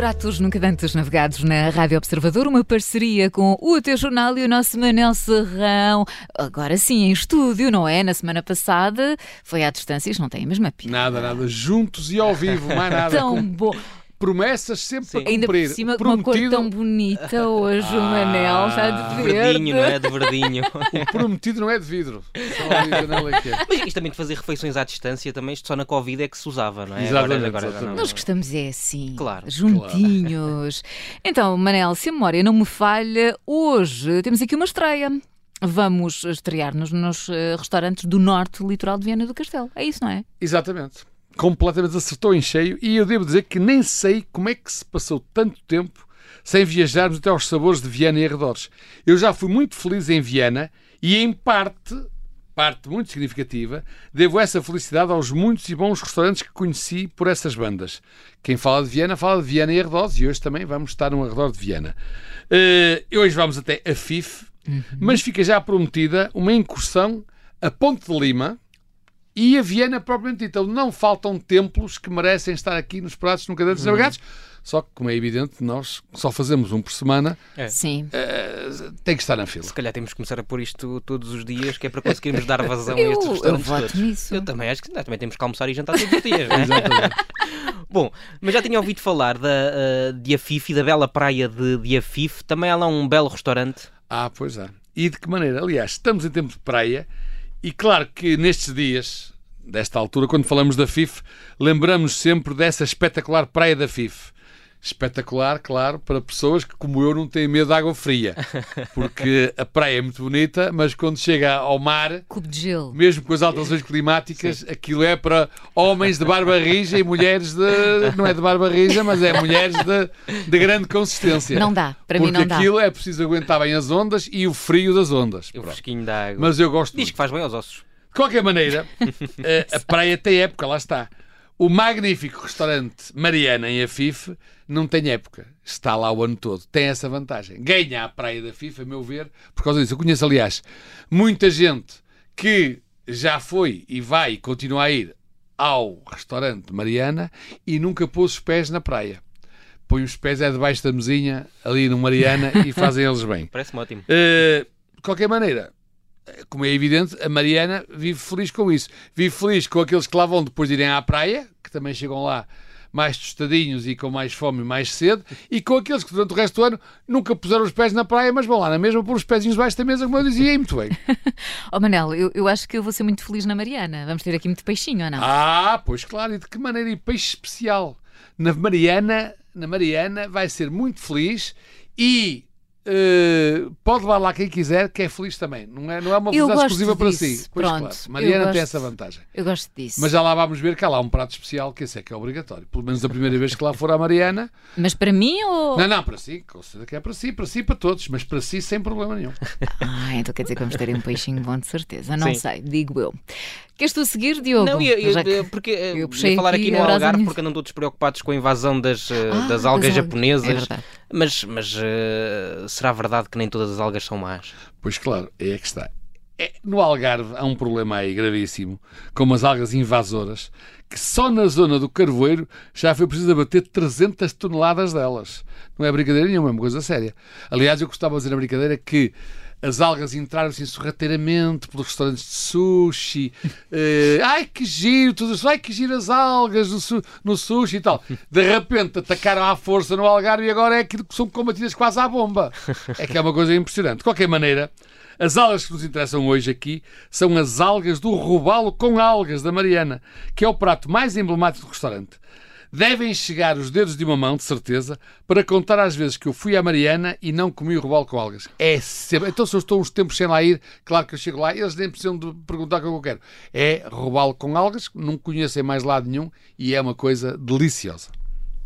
pratos nunca antes navegados na Rádio Observador, uma parceria com o teu jornal e o nosso Manel Serrão. Agora sim, em estúdio, não é? Na semana passada foi à distância, isto não tem a mesma pina. Nada, nada. Juntos e ao vivo, mais nada. Tão bom. Promessas sempre a Ainda por cumprir. cima de uma cor prometido, tão bonita hoje, o Manel, já de verde. Verdinho, não é? De verdinho. o prometido não é de vidro. É é. Mas isto também de fazer refeições à distância, também isto só na Covid é que se usava, não é? Exatamente, agora, agora não. Nós gostamos é assim, Claro. juntinhos. Então, Manel, se a memória não me falha, hoje temos aqui uma estreia. Vamos estrear-nos nos eh, restaurantes do norte litoral de Viana do Castelo. É isso, não é? Exatamente. Completamente acertou em cheio e eu devo dizer que nem sei como é que se passou tanto tempo sem viajarmos até aos sabores de Viana e arredores. Eu já fui muito feliz em Viana e, em parte, parte muito significativa, devo essa felicidade aos muitos e bons restaurantes que conheci por essas bandas. Quem fala de Viana, fala de Viana e arredores e hoje também vamos estar no arredor de Viana. Eh, hoje vamos até a FIF, mas fica já prometida uma incursão a Ponte de Lima, e a Viena propriamente dita. Não faltam templos que merecem estar aqui nos pratos nunca antes navegados. Só que, como é evidente, nós só fazemos um por semana, É. Sim. eh, tem que estar na fila. Se calhar temos que começar a pôr isto todos os dias, que é para conseguirmos dar vazão a Eu- estes eu restaurantes voto todos. nisso. Eu também acho que não, também temos que almoçar e jantar todos os dias. não é? Bom, mas já tinha ouvido falar da, uh, de Afif e da bela praia de, de Afif. Também há lá um belo restaurante. Ah, pois é. E de que maneira? Aliás, estamos em tempo de praia e claro que nestes dias, desta altura, quando falamos da FIF, lembramos sempre dessa espetacular praia da FIF. Espetacular, claro, para pessoas que, como eu, não têm medo de água fria. Porque a praia é muito bonita, mas quando chega ao mar, Cubo de gelo. mesmo com as alterações climáticas, aquilo é para homens de barba rija e mulheres de. Não é de barba rija, mas é mulheres de, de grande consistência. Não dá, para mim Porque não dá. aquilo é preciso aguentar bem as ondas e o frio das ondas. O Pronto. fresquinho da água. Mas eu gosto Diz muito. que faz bem aos ossos. De qualquer maneira, eh, a praia tem época, lá está. O magnífico restaurante Mariana em Afif não tem época. Está lá o ano todo. Tem essa vantagem. Ganha a praia da FIFA, a meu ver, por causa disso. Eu conheço, aliás, muita gente que já foi e vai e continua a ir ao restaurante Mariana e nunca pôs os pés na praia. Põe os pés é debaixo da mesinha, ali no Mariana, e fazem eles bem. Parece-me ótimo. Uh, de qualquer maneira, como é evidente, a Mariana vive feliz com isso. Vive feliz com aqueles que lá vão depois de irem à praia, que também chegam lá mais tostadinhos e com mais fome e mais sede, e com aqueles que durante o resto do ano nunca puseram os pés na praia, mas vão lá na mesma pôr os pezinhos debaixo da mesa, como eu dizia, e muito bem. Oh, Manel, eu, eu acho que eu vou ser muito feliz na Mariana. Vamos ter aqui muito peixinho, ou não? Ah, pois claro, e de que maneira? E peixe especial. Na Mariana, na Mariana vai ser muito feliz e eh, pode levar lá quem quiser, que é feliz também. Não é, não é uma Eu felicidade gosto exclusiva para disso. si. Pois Pronto, claro. eu Mariana gosto. tem essa vantagem. Eu gosto disso. Mas já lá vamos ver que há lá um prato especial, que esse é que é obrigatório. Pelo menos a primeira vez que lá for à Mariana. Mas para mim ou. Não, não, para si, com certeza que é para si, para si para todos, mas para si sem problema nenhum. Ah, então quer dizer que vamos ter um peixinho bom de certeza. Não Sim. sei, digo eu. Queres tu seguir, Diogo? Não, ia- Já que- porque eh, eu puxei ia falar aqui aqui, no a Algarve porque andam todos preocupados com a invasão das, eh, Ah, das algas das algas. japonesas. É verdade. Mas mas eh, será verdade que nem todas as algas são más? Pois claro, aí é que está. É, no Algarve há um problema aí gravíssimo, com as algas invasoras, que só na zona do Carvoeiro já foi preciso abater 300 toneladas delas. Não é brincadeira nenhuma, é uma coisa séria. Aliás, eu gostava de dizer na brincadeira que as algas entraram assim sorrateiramente pelos restaurantes de sushi. Eh, ai que giro, tudo isso. Ai que giro as algas no, su- no sushi e tal. De repente atacaram à força no Algarve e agora é aquilo que são combatidas quase à bomba. É que é uma coisa impressionante. De qualquer maneira, as algas que nos interessam hoje aqui são as algas do robalo com algas da Mariana, que é o prato mais emblemático do restaurante. Devem chegar os dedos de uma mão, de certeza, para contar às vezes que eu fui à Mariana e não comi o robalo com algas. É sempre. Então, se eu estou uns tempos sem lá ir, claro que eu chego lá, eles nem precisam de perguntar o que eu quero. É robalo com algas, não conhecem mais lado nenhum e é uma coisa deliciosa.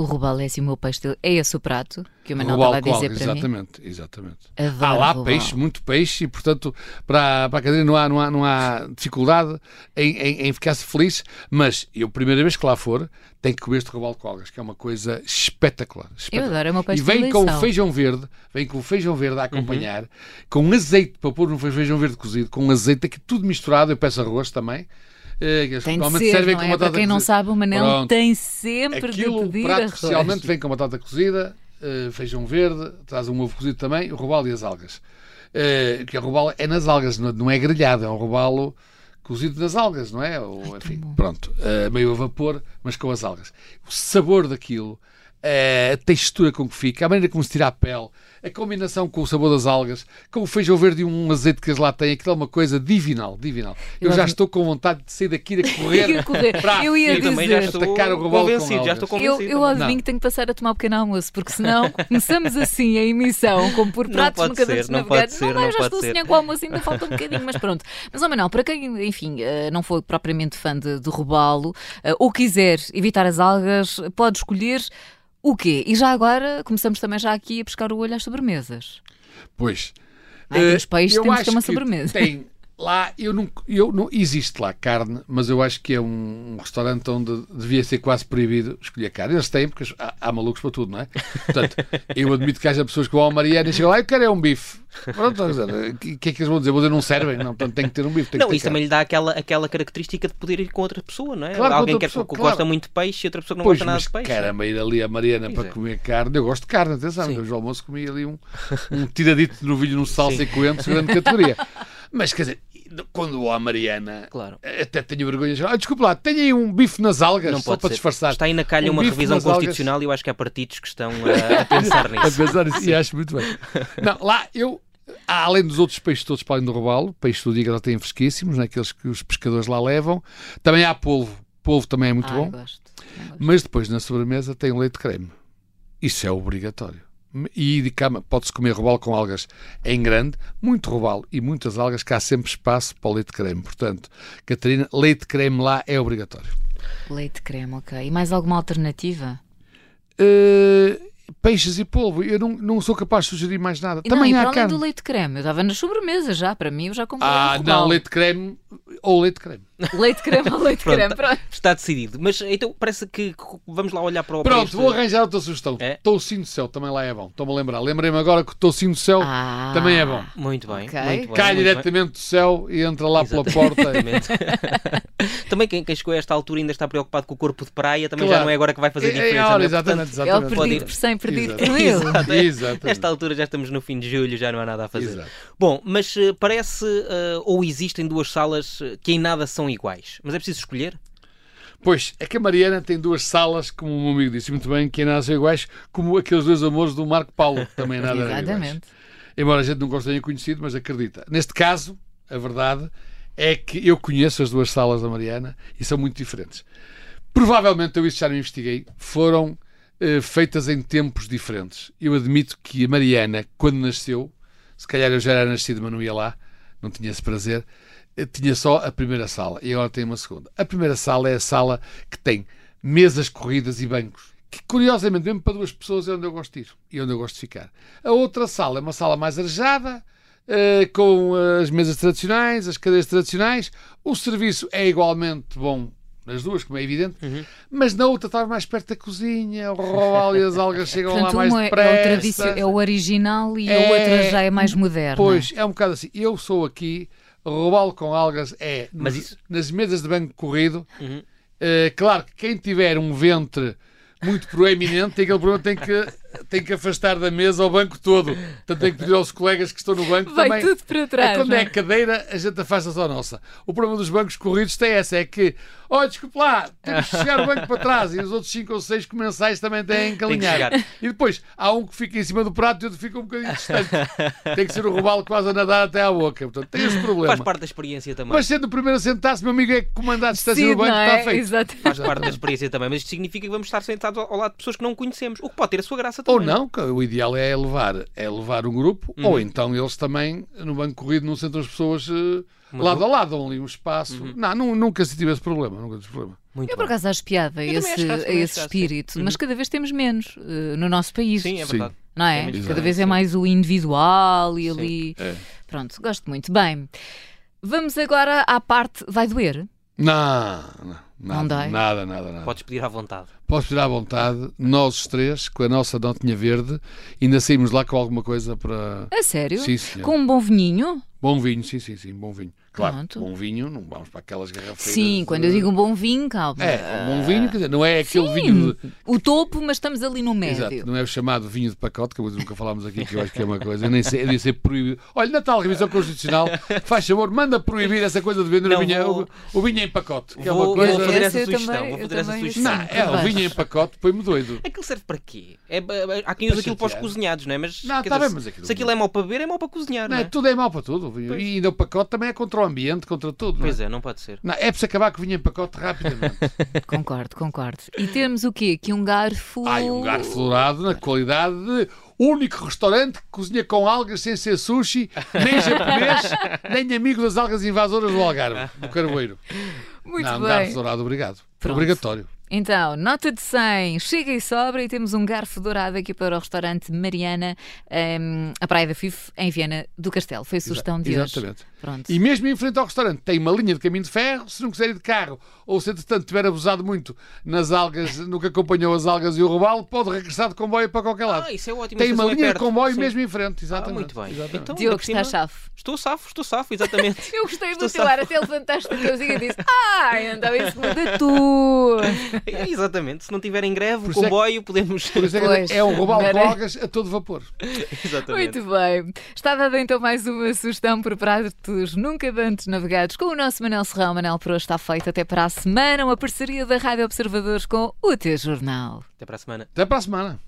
O robalo é assim o meu peixe. dele. É esse o prato que o Manuel Robalo estava a dizer algas, para mim. exatamente, exatamente. Há lá peixe, muito peixe, e portanto, para, para a cadeira não há, não há, não há dificuldade em, em, em ficar-se feliz. Mas eu, a primeira vez que lá for, tenho que comer este robalo com algas, que é uma coisa espetacular. Eu espetacular. adoro, é o meu E vem com eleição. feijão verde, vem com feijão verde a acompanhar, Uhum. com azeite para pôr no feijão verde cozido, com azeite, aqui tudo misturado. Eu peço arroz também. Que Tem normalmente ser, servem com é? batata Para quem não cozida. sabe, o Manel Pronto. tem sempre Aquilo, de pedir prato arroz. especialmente vem com batata cozida, eh, feijão verde, traz um ovo cozido também, o robalo e as algas. Eh, que o robalo é nas algas, não é grelhado, é um robalo cozido nas algas, não é? Ou, enfim, bom. pronto, eh, meio a vapor, mas com as algas. O sabor daquilo, a textura com que fica, a maneira como se tira a pele, a combinação com o sabor das algas, com o feijão verde e um azeite que eles lá têm, aquilo é uma coisa divinal, divinal. Eu, Eu já estou com vontade de sair daqui a correr, Ia correr. para a Eu ia Eu também já dizer. estou atacar o convencido, já estou Eu, convencido. eu também. adivinho que tenho que passar a tomar um pequeno almoço, porque senão começamos assim a emissão, como por Não pratos no caderno ser, não pode ser, não, não eu já pode estou a ser. sonhar com o almoço, ainda falta um bocadinho, mas pronto. Mas, ó Manuel, para quem, enfim, eh, não foi propriamente fã de, de robalo, eh, ou quiser evitar as algas, pode escolher o quê? E já agora começamos também já aqui a pescar o olho às sobremesas. Pois. Ai, dos peixes temos que ter uma sobremesa. Tem lá, eu não, eu não existe lá carne, mas eu acho que é um, um restaurante onde devia ser quase proibido escolher carne. Eles têm, porque há, há malucos para tudo, não é? Portanto, eu admito que haja pessoas que vão ao Mariana e chegam lá, eu quero é um bife. Pronto, o que, que é que eles vão dizer? Vou dizer, não servem? Não, portanto, tem que ter um bife. Não, isso carne. também lhe dá aquela, aquela característica de poder ir com outra pessoa, não é? Claro, Alguém que, pessoa, que claro. gosta muito de peixe e outra pessoa que não Pois, gosta nada de peixe. caramba, ir ali a Mariana Pois para é. comer carne. Eu gosto de carne, atenção. Sim. Hoje ao almoço comi ali um, um tiradito de novilho num salsa Sim. e coentros, grande categoria. Mas, quer dizer, quando à Mariana, Claro. até tenho vergonha de ah, desculpa lá, tenho aí um bife nas algas, Não só pode para ser. disfarçar. Está aí na calha Um uma revisão nas algas. constitucional e eu acho que há partidos que estão a, a pensar a nisso. pensar nisso, e acho muito bem. Não, lá eu, além dos outros peixes todos para além do robalo, peixes do dia que eles têm fresquíssimos, né, aqueles que os pescadores lá levam, também há polvo. Polvo também é muito Ai, bom. gosto. Mas depois na sobremesa tem leite de creme. Isso é obrigatório. E de cama pode-se comer robalo com algas em grande, muito robalo e muitas algas, que há sempre espaço para o leite de creme. Portanto, Catarina, leite de creme lá é obrigatório. Leite creme, ok. E mais alguma alternativa? Uh, peixes e polvo, eu não, não sou capaz de sugerir mais nada. E Também não, e há para além carne. do leite creme, eu estava nas sobremesas já, para mim eu já comprei Ah, um não, leite de creme ou leite de creme. Leite creme ou leite Pronto, creme, pronto. Está decidido. Mas então parece que vamos lá olhar para o Pronto, para este- vou arranjar outra sugestão. É? Toucinho do céu também lá é bom. Estou-me a lembrar. Lembrei-me agora que o toucinho do céu Ah. também é bom. Muito bem. Ok. Muito bem Cai muito bem. diretamente do céu e entra lá pela Exatamente. porta. também quem, quem chegou a esta altura ainda está preocupado com o corpo de praia, também Claro. já não é agora que vai fazer É, é, diferença. ora, não é? exatamente, Portanto, É exatamente. perdido ir. por 100, perdido Exato. por mil. Exato. Exatamente. Nesta altura já estamos no fim de julho, já não há nada a fazer. Exato. Bom, mas eh, parece eh, ou existem duas salas eh, que em nada são iguais. Mas é preciso escolher? Pois, é que a Mariana tem duas salas, como o meu amigo disse muito bem, que em nada são iguais, como aqueles dois amores do Marco Paulo, que também em nada. Exatamente. Embora a gente não os tenha conhecido, mas acredita. Neste caso, a verdade é que eu conheço as duas salas da Mariana e são muito diferentes. Provavelmente, eu isso já não investiguei, foram feitas em tempos diferentes. Eu admito que a Mariana, quando nasceu, se calhar eu já era nascido, mas não ia lá, não tinha esse prazer, eh, tinha só a primeira sala e agora tem uma segunda. A primeira sala é a sala que tem mesas corridas e bancos. Que curiosamente, mesmo para duas pessoas, é onde eu gosto de ir e onde eu gosto de ficar. A outra sala é uma sala mais arejada, eh, com eh, as mesas tradicionais, as cadeiras tradicionais. O serviço é igualmente bom nas duas, como é evidente, mas na outra estava mais perto da cozinha, o robalo e as algas chegam Portanto, lá mais uma é, depressa. é o é o original e a É, outra já é mais moderna. Pois, é um bocado assim. Eu sou aqui, robalo com algas é Mas nos- isso- nas mesas de banco corrido. Uhum. Eh, claro que quem tiver um ventre muito proeminente tem aquele problema, tem que, tem que afastar da mesa o banco todo. Portanto, tem que pedir aos colegas que estão no banco Vai também. tudo para trás. É quando não é cadeira, a gente afasta só a nossa. O problema dos bancos corridos tem essa, é que, oh, desculpe lá, temos que chegar o banco para trás e os outros 5 ou 6 comensais também têm que Tem que alinhar. e depois, há um que fica em cima do prato e outro fica um bocadinho distante. tem que ser o robalo quase a nadar até à boca. Portanto, tem esse problema. Faz parte da experiência também. Mas sendo o primeiro a sentar-se, meu amigo é que comanda a distância Sim, do banco, não está é? feito. Exato. Faz parte da experiência também, mas isto significa que vamos estar sentados ao ao lado de pessoas que não conhecemos, o que pode ter a sua graça também. Ou não, que o ideal é levar, é levar um grupo, Uhum. ou então eles também, no banco corrido, não sentam as pessoas Uma lado grupo? a lado, dão ali um espaço. Uhum. Não, nu- nunca se tive esse problema. Nunca tive problema. Muito Eu por acaso acho piada a Eu esse, acho esse sim. espírito, mas cada vez temos menos eh, no nosso país. Sim, é Sim. verdade. Não é? É Cada vez é sim. mais o individual e Sim. ali. É. Pronto, gosto muito. Bem, vamos agora à parte. Vai doer? Não, não, nada, Não dói? nada, nada, nada. Podes pedir à vontade. Posso ir à vontade, nós os três, com a nossa notinha verde, ainda saímos lá com alguma coisa para. A sério? Sim. Com um bom vinhinho? Bom vinho, sim, sim, sim, bom vinho. Claro, Pronto. bom vinho, não vamos para aquelas garrafas. Sim, quando eu digo um bom vinho, calma. É, um bom vinho, quer dizer, não é aquele Sim, vinho de. o topo, mas estamos ali no médio. Exato, não é o chamado vinho de pacote, que nunca falámos aqui, que eu acho que é uma coisa. Eu nem sei, eu devia ser proibido. Olha, na tal revisão constitucional, faz favor, manda proibir essa coisa de vender Não, o, vinho, vou- o, o vinho em pacote. Que é Vou- uma coisa. vou fazer essa eu sugestão. também- vou eu fazer essa sugestão. Não, é, o também. Vinho em pacote põe-me doido. Aquilo serve para quê? É, há quem use Para aquilo para os cozinhados, não é? Mas, Não, tá dizer, bem, mas aquilo- se aquilo é mau para beber, é mau para cozinhar, não Não, é? tudo é mau para tudo. E ainda o pacote também é contra o ambiente, contra tudo. não é? Pois é, não pode ser. Não, é preciso acabar com o vinho em pacote rapidamente. Concordo, concordo. E temos o quê? Aqui um garfo. Ai, um garfo dourado na qualidade de único restaurante que cozinha com algas sem ser sushi, nem japonês, nem amigo das algas invasoras do Algarve, do Carvoeiro. Muito Não, um bem. garfo dourado, obrigado. Pronto. Obrigatório. Então, nota de 100, chega e sobra e temos um garfo dourado aqui para o restaurante Mariana, ehm, a Praia da Fif, em Viena do Castelo. Foi a sugestão de hoje. Exatamente. Pronto. E mesmo em frente ao restaurante tem uma linha de caminho de ferro, se não quiser ir de carro ou se entretanto tiver abusado muito nas algas, no que acompanhou as algas e o robalo, pode regressar de comboio para qualquer lado. Ah, isso é ótimo. tem a uma é linha de comboio Sim. mesmo em frente, Ah, exatamente. muito bem. Exatamente. Então, Diogo, cima, está chave. Estou safo, estou safo, exatamente. Eu gostei do Estou teu ar, até levantaste a cozinha e disse: Ai, então isso muda tu. É, exatamente. Se não tiver em greve, Por o isso é que- comboio, podemos. Por isso é, Pois, é um robalo com era- algas a todo vapor. exatamente. Muito bem. Está dada então mais uma sugestão por pratos nunca antes navegados com o nosso Manel Serrão. Manel, por hoje está feito. Até para a semana. Uma parceria da Rádio Observadores com o teu jornal. Até para a semana. Até para a semana.